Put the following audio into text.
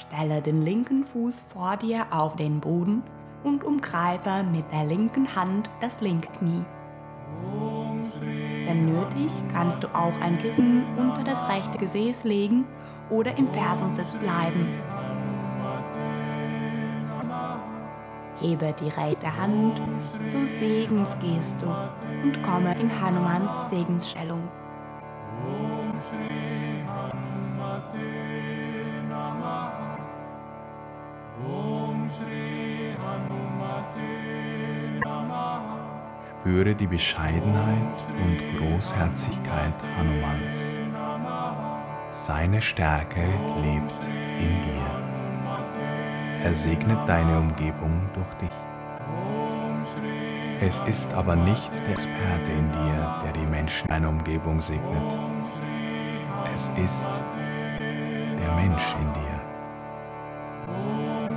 Stelle den linken Fuß vor dir auf den Boden und umgreife mit der linken Hand das linke Knie. Wenn nötig, kannst du auch ein Kissen unter das rechte Gesäß legen oder im Fersensitz bleiben. Hebe die rechte Hand zur Segensgeste und komme in Hanumans Segensstellung. Spüre die Bescheidenheit und Großherzigkeit Hanumans. Seine Stärke lebt in dir. Er segnet deine Umgebung durch dich. Es ist aber nicht der Experte in dir, der die Menschen deiner Umgebung segnet. Es ist der Mensch in dir.